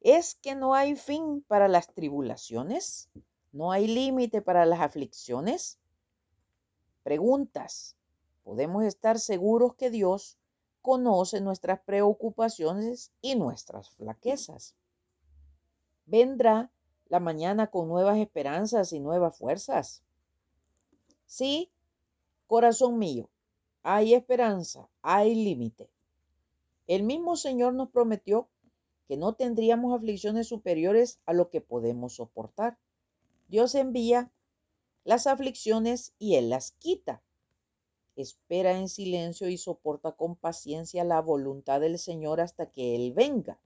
¿Es que no hay fin para las tribulaciones? ¿No hay límite para las aflicciones? Preguntas. Podemos estar seguros que Dios conoce nuestras preocupaciones y nuestras flaquezas. Vendrá la mañana con nuevas esperanzas y nuevas fuerzas. Sí, corazón mío, hay esperanza, hay límite. El mismo Señor nos prometió que no tendríamos aflicciones superiores a lo que podemos soportar. Dios envía las aflicciones y Él las quita. Espera en silencio y soporta con paciencia la voluntad del Señor hasta que Él venga.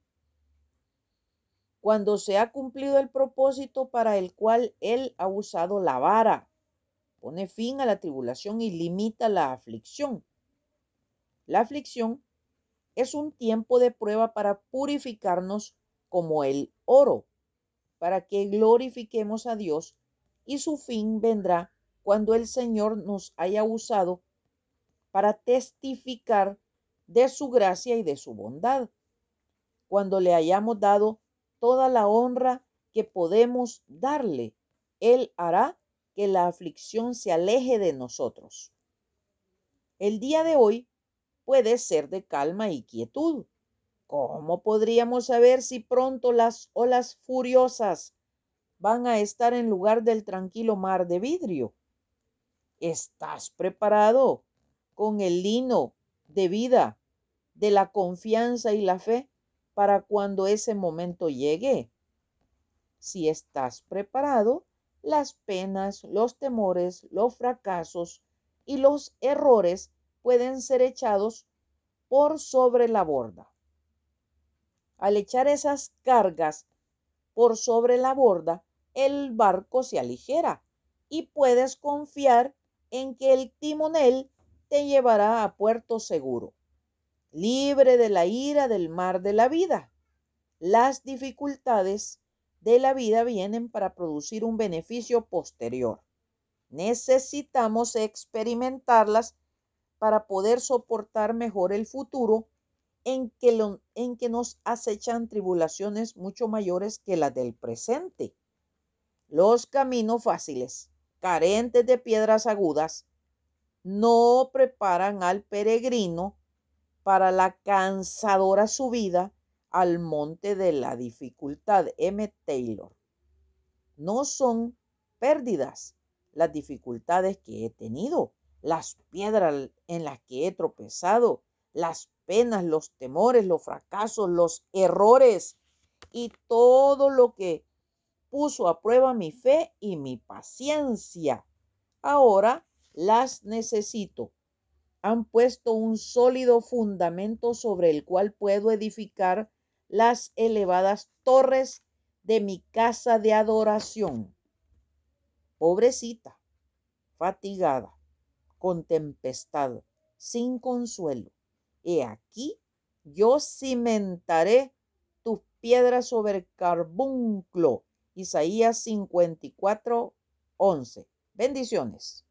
Cuando se ha cumplido el propósito para el cual Él ha usado la vara, pone fin a la tribulación y limita la aflicción. La aflicción es un tiempo de prueba para purificarnos como el oro, para que glorifiquemos a Dios y su fin vendrá cuando el Señor nos haya usado para testificar de su gracia y de su bondad, cuando le hayamos dado toda la honra que podemos darle, Él hará que la aflicción se aleje de nosotros. El día de hoy puede ser de calma y quietud. ¿Cómo podríamos saber si pronto las olas furiosas van a estar en lugar del tranquilo mar de vidrio? ¿Estás preparado con el lino de vida, de la confianza y la fe para cuando ese momento llegue? Si estás preparado, las penas, los temores, los fracasos y los errores pueden ser echados por sobre la borda. Al echar esas cargas por sobre la borda, el barco se aligera y puedes confiar en que el timonel te llevará a puerto seguro, libre de la ira del mar de la vida. Las dificultades de la vida vienen para producir un beneficio posterior. Necesitamos experimentarlas para poder soportar mejor el futuro en que, en que nos acechan tribulaciones mucho mayores que las del presente. Los caminos fáciles, carentes de piedras agudas, no preparan al peregrino para la cansadora subida al monte de la dificultad. M. Taylor. No son pérdidas las dificultades que he tenido, las piedras en las que he tropezado, las penas, los temores, los fracasos, los errores y todo lo que puso a prueba mi fe y mi paciencia. Ahora las necesito. Han puesto un sólido fundamento sobre el cual puedo edificar las elevadas torres de mi casa de adoración. Pobrecita, fatigada, con tempestad, sin consuelo. He aquí, yo cimentaré tus piedras sobre carbunclo. Isaías 54, 11. Bendiciones.